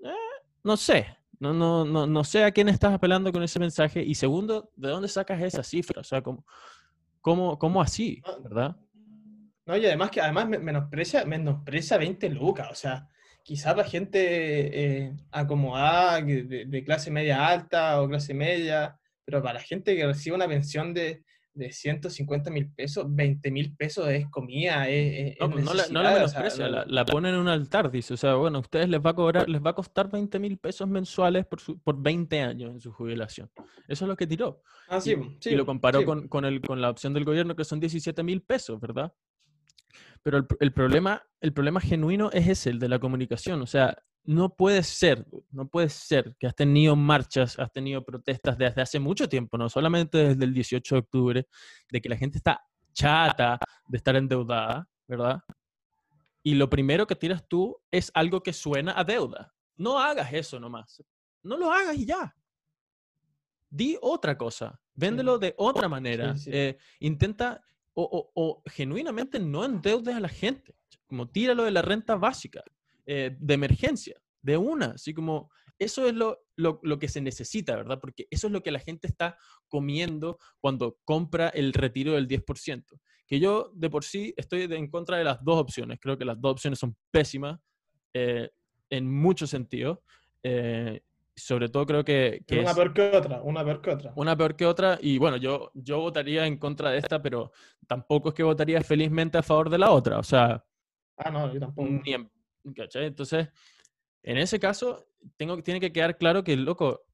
eh, no sé, no, no, no, no sé a quién estás apelando con ese mensaje. Y segundo, ¿de dónde sacas esa cifra? O sea, ¿cómo, cómo, cómo así? ¿Verdad? No, y además que además menosprecia, menosprecia 20 lucas. O sea, quizás la gente eh, acomodada de, clase media alta o clase media, pero para la gente que recibe una pensión de, de 150 mil pesos, 20 mil pesos es comida, es, no, pues no, la, no la menosprecia, la, ponen en un altar, dice. O sea, bueno, a ustedes les va a cobrar, les va a costar 20 mil pesos mensuales por, por 20 años en su jubilación. Eso es lo que tiró. Ah, sí, y, sí, y lo comparó con, con, el, con la opción del gobierno, que son 17 mil pesos, ¿verdad? Pero el, el, problema, el problema genuino es ese, el de la comunicación. O sea, no puede ser, no puede ser que has tenido marchas, has tenido protestas desde hace mucho tiempo, no solamente desde el 18 de octubre, de que la gente está chata de estar endeudada, ¿verdad? Y lo primero que tiras tú es algo que suena a deuda. No hagas eso nomás. No lo hagas y ya. Di otra cosa. Véndelo de otra manera. Eh, intenta o, o, genuinamente no endeudes a la gente. Como tíralo de la renta básica. Eh, de emergencia, de una, así como eso es lo, lo, lo, que se necesita, ¿verdad? Porque eso es lo que la gente está comiendo cuando compra el retiro del 10%. Que yo de por sí estoy en contra de las dos opciones, creo que las dos opciones son pésimas eh, en muchos sentidos. Eh, sobre todo creo que... que una peor que otra, una peor que otra. Una peor que otra. Y bueno, yo, yo votaría en contra de esta, pero tampoco es que votaría felizmente a favor de la otra. O sea... Ah, no, yo tampoco. Ni en entonces, en ese caso, tengo, tiene que quedar claro que, loco,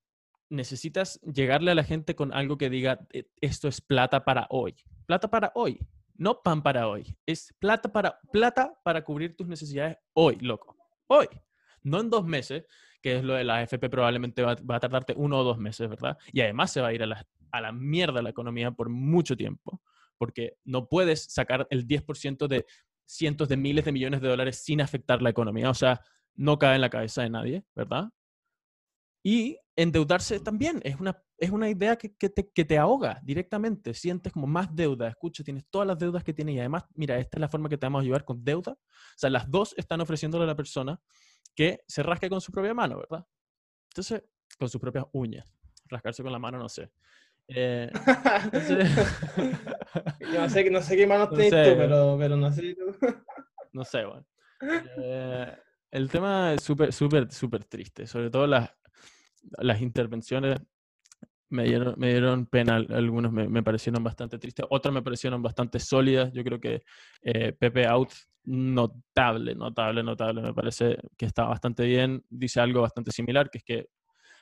necesitas llegarle a la gente con algo que diga, e, esto es plata para hoy. Plata para hoy, no pan para hoy. Es plata para, plata para cubrir tus necesidades hoy, loco. Hoy. No en dos meses, que es lo de la AFP, probablemente va, a tardarte uno o dos meses, ¿verdad? Y además se va a ir a la, a la mierda la economía por mucho tiempo, porque no puedes sacar el 10% de cientos de miles de millones de dólares sin afectar la economía. O sea, no cae en la cabeza de nadie, ¿verdad? Y endeudarse también es una, es una idea que, que, te, que, te, ahoga directamente. Sientes como más deuda. Escucha, tienes todas las deudas que tienes y además, mira, esta es la forma que te vamos a ayudar con deuda. O sea, las dos están ofreciéndole a la persona que se rasque con su propia mano, ¿verdad? Entonces, con sus propias uñas. Rascarse con la mano, no sé. Eh, Yo no sé, no sé qué manos no tenés tú, pero, pero no sé tú. no sé, bueno. Eh, el tema es súper, súper, súper triste. Sobre todo las, las intervenciones me dieron, me dieron pena. Algunos me, me, parecieron bastante tristes, otras me parecieron bastante sólidas. Yo creo que eh, Pepe Out, notable, notable, notable. Me parece que está bastante bien. Dice algo bastante similar, que es que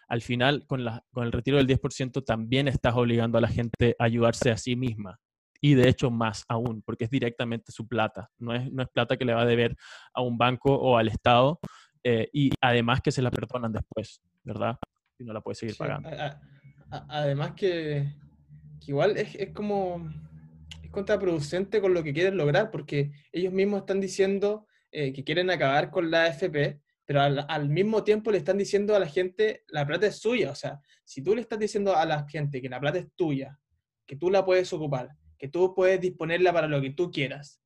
al final con, la, con el retiro del 10% también estás obligando a la gente a ayudarse a sí misma. Y de hecho más aún, porque es directamente su plata. No es, no es plata que le va a deber a un banco o al Estado. Eh, y además que se la perdonan después, ¿verdad? Y no la puede seguir pagando. además que, que igual es, es, como es contraproducente con lo que quieren lograr, porque ellos mismos están diciendo eh, que quieren acabar con la AFP, pero al, mismo tiempo le están diciendo a la gente, la plata es suya. O sea, si tú le estás diciendo a la gente que la plata es tuya, que tú la puedes ocupar, que tú puedes disponerla para lo que tú quieras,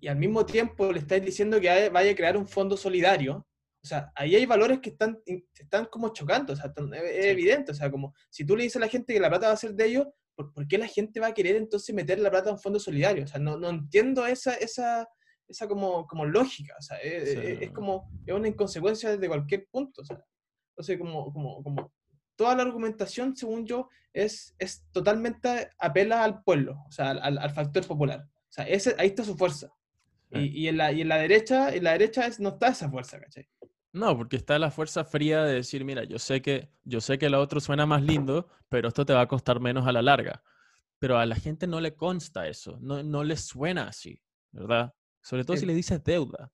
y al mismo tiempo le estáis diciendo que vaya a crear un fondo solidario, o sea, ahí hay valores que están, están como chocando, o sea, es evidente, o sea, como si tú le dices a la gente que la plata va a ser de ellos, ¿por, qué la gente va a querer entonces meter la plata en un fondo solidario? O sea, no, no entiendo esa, esa, esa como, como lógica, o sea, es, como, es una inconsecuencia desde cualquier punto, o sea, entonces como, como, como toda la argumentación, según yo, es, es totalmente apela al pueblo, o sea, al, al factor popular. O sea, ese, ahí está su fuerza. Y, y, en la, y en la derecha, en la derecha es, no está esa fuerza, ¿cachai? No, porque está la fuerza fría de decir, mira, yo sé que yo sé que lo otro suena más lindo, pero esto te va a costar menos a la larga. Pero a la gente no le consta eso, no, no le suena así, ¿verdad? Sobre todo si le dices deuda.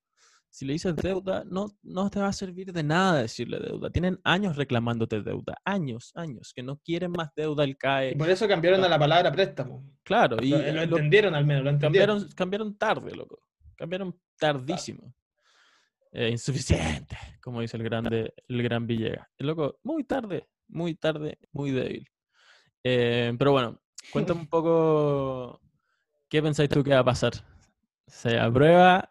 Si le dices deuda, no, no te va a servir de nada decirle deuda. Tienen años reclamándote deuda, años, años, que no quieren más deuda el CAE. Y por eso cambiaron a la palabra préstamo. Claro, y lo, entendieron al menos, lo entendieron. Cambiaron, cambiaron tarde, loco. Cambiaron tardísimo. Eh, insuficiente, como dice el grande, el gran Villegas. El loco, muy tarde, muy tarde, muy débil. Eh, pero bueno, cuéntame un poco qué pensáis tú que va a pasar. ¿Se aprueba?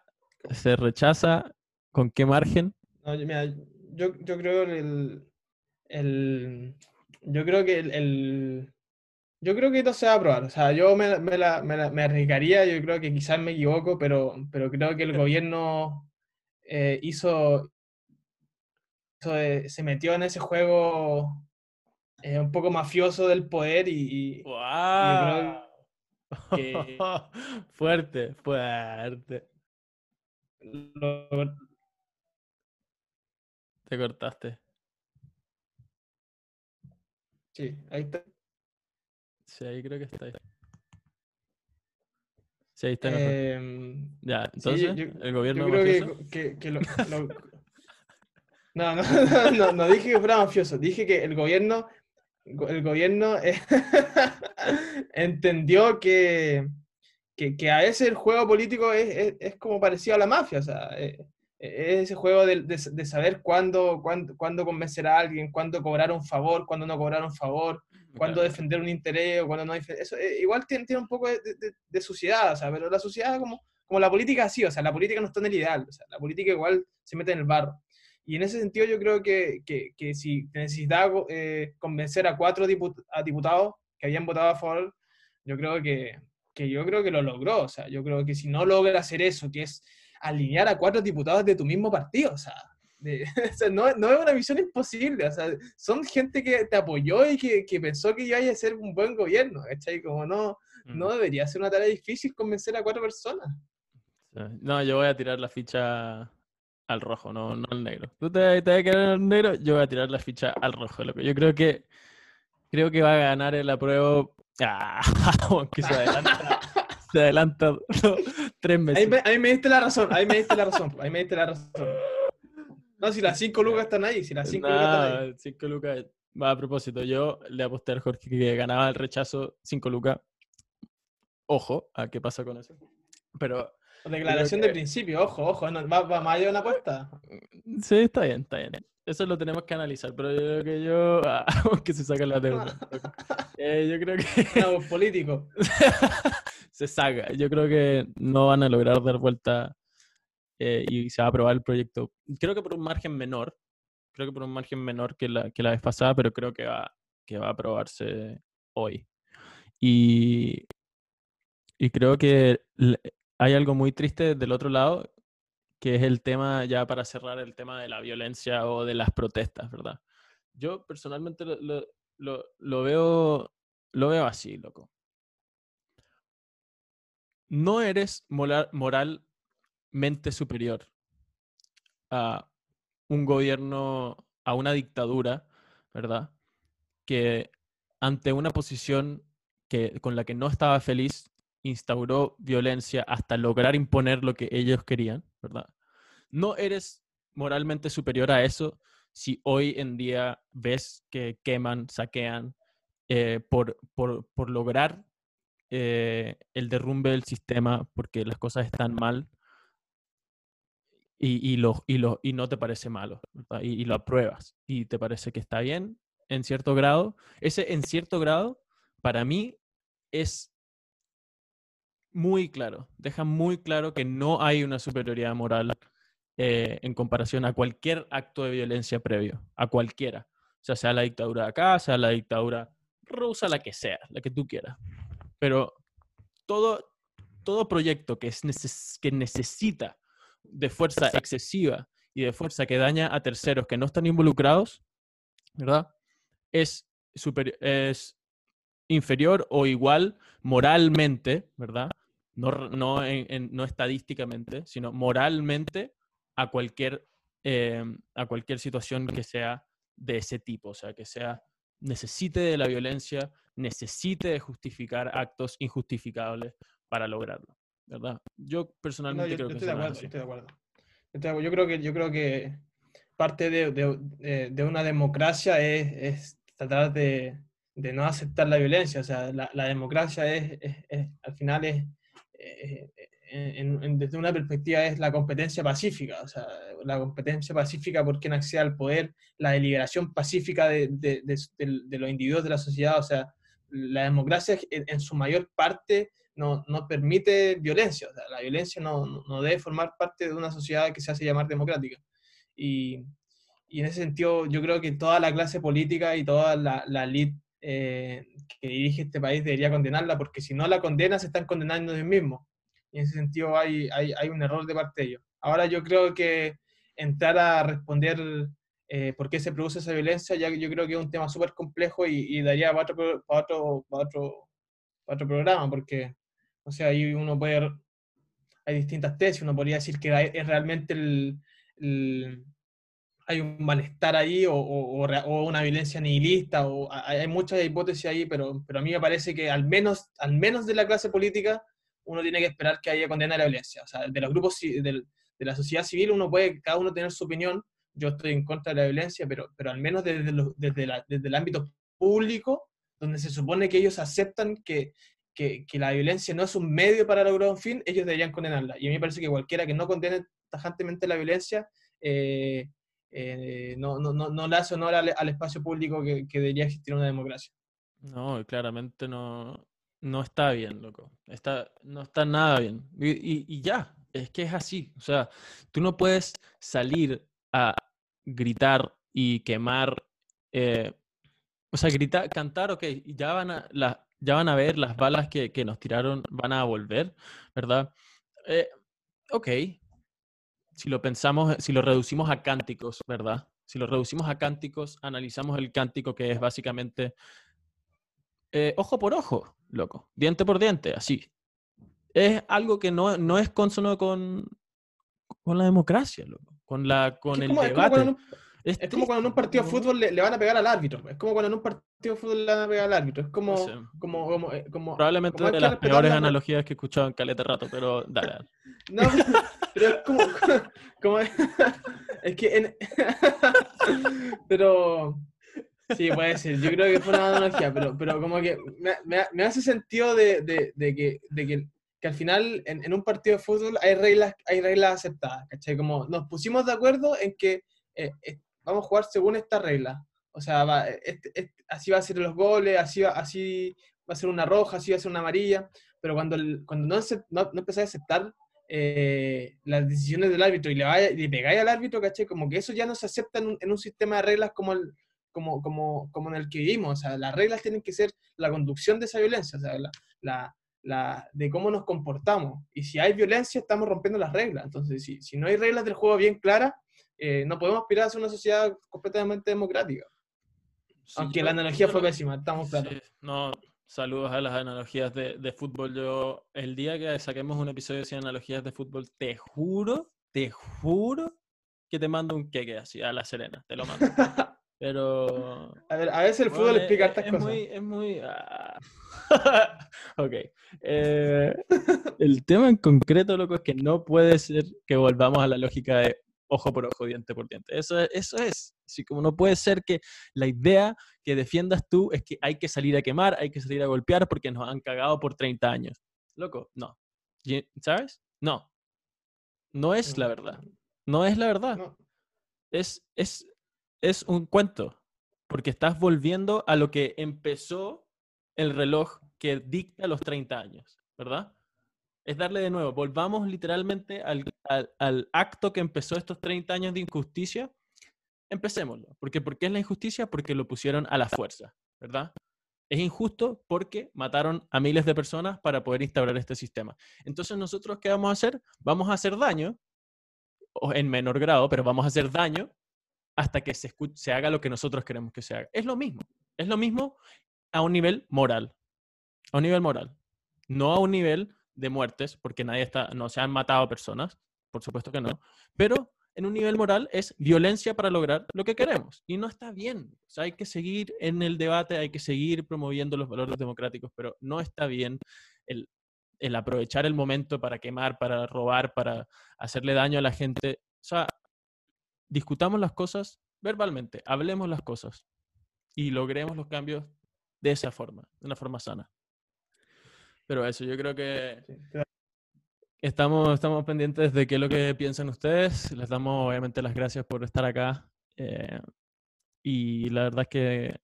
¿Se rechaza? ¿Con qué margen? yo, yo creo el, el, yo creo que el, yo creo que esto se va a aprobar. O sea, yo me, me, la, me, me, arriesgaría, yo creo que quizás me equivoco, pero, pero creo que el gobierno eh, hizo, se metió en ese juego eh, un poco mafioso del poder y, fuerte, fuerte. Te cortaste. Sí, ahí está. Sí, ahí creo que está ahí. Sí, ahí está. Eh, ya, entonces, el gobierno. Yo creo que, que, lo, no, no, no, no, dije que fuera mafioso, dije que el gobierno, el gobierno eh, entendió que, que, que, a veces el juego político es, es, es, como parecido a la mafia, o sea, eh, es ese juego de, de, de saber cuándo, cuándo, cuándo, convencer a alguien, cuándo cobrar un favor, cuándo no cobrar un favor, cuándo defender un interés o cuándo no Eso eh, igual tiene, tiene, un poco de, de, suciedad, o sea, pero la suciedad como, como la política sí, o sea, la política no está en el ideal, o sea, la política igual se mete en el barro. Y en ese sentido yo creo que, que, que si necesitaba eh, convencer a cuatro a diputados que habían votado a favor, yo creo que, que yo creo que lo logró, o sea, yo creo que si no logra hacer eso, que es alinear a cuatro diputados de tu mismo partido, o sea, no, no, es una misión imposible, o sea, son gente que te apoyó y que, que pensó que iba a ser un buen gobierno, ¿cachai? Como no, no mm. debería ser una tarea difícil convencer a cuatro personas. No, yo voy a tirar la ficha al rojo, no, no al negro. Tú te, te vas a quedar al negro, yo voy a tirar la ficha al rojo, loco. Yo creo que creo que va a ganar el apruebo. Ah, se adelanta, se adelanta tres meses. Ahí me, diste la razón, ahí me diste la razón, ahí me diste la razón. No, si las cinco lucas están ahí, si las cinco lucas están ahí. Cinco lucas. Va, a propósito, yo le aposté al Jorge que ganaba el rechazo cinco lucas. Ojo a qué pasa con eso. Pero Declaración de principio, ojo, ojo, ¿va, va más allá de una apuesta? Sí, está bien, está bien. Eso lo tenemos que analizar, pero yo creo que yo, ah, que se saca la deuda. Eh, yo creo que... No, político. se saca. Yo creo que no van a lograr dar vuelta eh, y se va a aprobar el proyecto. Creo que por un margen menor, creo que por un margen menor que la, que la vez pasada, pero creo que va, que va a aprobarse hoy. Y, y creo que hay algo muy triste del otro lado, que es el tema, ya para cerrar, el tema de la violencia o de las protestas, ¿verdad? Yo personalmente lo, lo, veo, lo veo así, loco. No eres moral, moralmente superior a un gobierno, a una dictadura, ¿verdad? Que ante una posición que, con la que no estaba feliz, instauró violencia hasta lograr imponer lo que ellos querían, ¿verdad? No eres moralmente superior a eso si hoy en día ves que queman, saquean, eh, por, por, por, lograr eh, el derrumbe del sistema porque las cosas están mal y, y, lo, y, lo, y no te parece malo, y, y, lo apruebas y te parece que está bien en cierto grado. Ese en cierto grado, para mí, es muy claro, deja muy claro que no hay una superioridad moral eh, en comparación a cualquier acto de violencia previo, a cualquiera. O sea, sea la dictadura de acá, sea la dictadura rusa, la que sea, la que tú quieras. Pero todo, todo proyecto que, es que necesita de fuerza excesiva y de fuerza que daña a terceros que no están involucrados, ¿verdad? Es, es inferior o igual moralmente, ¿verdad? No, no, no estadísticamente, sino moralmente a cualquier, em, a cualquier situación que sea de ese tipo, o sea, que sea necesite de la violencia, necesite de justificar actos injustificables para lograrlo, ¿verdad? Yo personalmente creo que estoy de acuerdo, estoy de acuerdo. Yo creo que, yo creo que parte de, eh, de, una democracia es, es tratar de, de, no aceptar la violencia. O sea, la, la democracia es, es, al final es, eh, desde una perspectiva es la competencia pacífica, o sea, la competencia pacífica por quien accede al poder, la deliberación pacífica de, de, de, los individuos de la sociedad, o sea, la democracia en, su mayor parte no, no, permite violencia, o sea, la violencia no, no, debe formar parte de una sociedad que se hace llamar democrática. Y, y en ese sentido, yo creo que toda la clase política y toda la, la elite eh, que dirige este país debería condenarla, porque si no la condena, se están condenando ellos mismos y en ese sentido hay, hay, hay, un error de parte de ellos. Ahora yo creo que entrar a responder eh, por qué se produce esa violencia, ya yo creo que es un tema súper complejo y, daría para otro, para otro, para otro, otro programa, porque, o sea, ahí uno puede, hay distintas tesis, uno podría decir que es realmente el, hay un malestar ahí o, o, una violencia nihilista, o hay muchas hipótesis ahí, pero, pero a mí me parece que al menos, al menos de la clase política uno tiene que esperar que haya condena a la violencia. O sea, de los grupos de, de la sociedad civil uno puede cada uno tener su opinión. Yo estoy en contra de la violencia, pero, pero al menos desde, desde, desde el ámbito público, donde se supone que ellos aceptan que, que, que, la violencia no es un medio para lograr un fin, ellos deberían condenarla. Y a mí me parece que cualquiera que no condene tajantemente la violencia eh, eh, no, no, no, no, le hace honor al, al espacio público que, que, debería existir una democracia. No, claramente no, no está bien, loco. Está, no está nada bien. Y, ya, es que es así. O sea, tú no puedes salir a gritar y quemar. Eh, o sea, gritar, cantar, ok, ya van a, la, ya van a ver las balas que, nos tiraron, van a volver, ¿verdad? Eh, ok, si lo pensamos, si lo reducimos a cánticos, ¿verdad? Si lo reducimos a cánticos, analizamos el cántico que es básicamente eh, ojo por ojo, loco, diente por diente, así. Es algo que no, no es consono con, con la democracia, loco, con, la, con el debate. Es, como cuando en un partido de fútbol le, van a pegar al árbitro. Es como cuando en un partido de fútbol le van a pegar al árbitro. Es como. como, como, eh, como, Probablemente de las peores analogías que he escuchado en Caleta Rato, pero dale. no, pero es como. como es que. En, pero. Sí, puede ser. Yo creo que fue una analogía, pero, pero como que me, me, hace sentido de, de, de, que, de que, que, al final en, en, un partido de fútbol hay reglas, hay reglas aceptadas, ¿cachai? Como nos pusimos de acuerdo en que eh, eh, vamos a jugar según esta regla. O sea, va, este, este, así va a ser los goles, así va, así va a ser una roja, así va a ser una amarilla, pero cuando, cuando no, no, no a aceptar eh, las decisiones del árbitro y le, vaya, le pegáis al árbitro, ¿cachai? Como que eso ya no se acepta en un, en un sistema de reglas como el, como, como, como en el que vivimos. O sea, las reglas tienen que ser la conducción de esa violencia, o sea, la, la, la, de cómo nos comportamos. Y si hay violencia, estamos rompiendo las reglas. Entonces, si, si no hay reglas del juego bien claras, eh, no podemos aspirar a ser una sociedad completamente democrática. Aunque la analogía fue pésima, estamos claros. no, saludos a las analogías de, de, fútbol. Yo, el día que saquemos un episodio sin analogías de fútbol, te juro, te juro que te mando un queque así a la Serena, te lo mando. Pero. A ver, a veces el fútbol explica estas es cosas. Muy, es muy. Ah. ok. Eh, el tema en concreto, loco, es que no puede ser que volvamos a la lógica de ojo por ojo, diente por diente. Eso, eso es. Así como no puede ser que la idea que defiendas tú es que hay que salir a quemar, hay que salir a golpear porque nos han cagado por 30 años. Loco, no. ¿Sabes? No. No es la verdad. No es la verdad. Es, es, es un cuento, porque estás volviendo a lo que empezó el reloj que dicta los 30 años, ¿verdad? Es darle de nuevo. Volvamos literalmente al, al, acto que empezó estos 30 años de injusticia. Empecémoslo. Porque, ¿Por qué es la injusticia? Porque lo pusieron a la fuerza, ¿verdad? Es injusto porque mataron a miles de personas para poder instaurar este sistema. Entonces, ¿nosotros qué vamos a hacer? Vamos a hacer daño, o en menor grado, pero vamos a hacer daño hasta que se, se haga lo que nosotros queremos que se haga. Es lo mismo. Es lo mismo a un nivel moral. A un nivel moral. No a un nivel de muertes, porque nadie está, no se han matado personas, por supuesto que no. Pero en un nivel moral es violencia para lograr lo que queremos. Y no está bien. O hay que seguir en el debate, hay que seguir promoviendo los valores democráticos, pero no está bien el, el aprovechar el momento para quemar, para robar, para hacerle daño a la gente. O sea, discutamos las cosas verbalmente, hablemos las cosas y logremos los cambios de esa forma, de una forma sana. Pero eso, yo creo que Sí, estamos, estamos pendientes de qué es lo que piensan ustedes. Les damos obviamente las gracias por estar acá. eh, y la verdad es que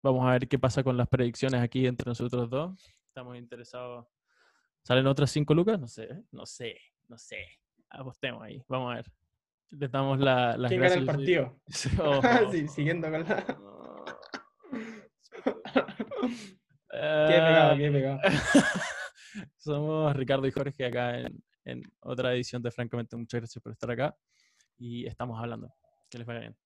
vamos a ver qué pasa con las predicciones aquí entre nosotros dos. Estamos interesados. ¿Salen otras cinco lucas? No sé, no sé, no sé. Apostemos ahí. Vamos a ver. Les damos la- las ¿Quién gracias. el partido? Oh, Sí, siguiendo con la. no. Qué pegado, qué pegado. Somos Ricardo y Jorge acá en, en otra edición de Francamente. Muchas gracias por estar acá y estamos hablando. Que les vaya bien.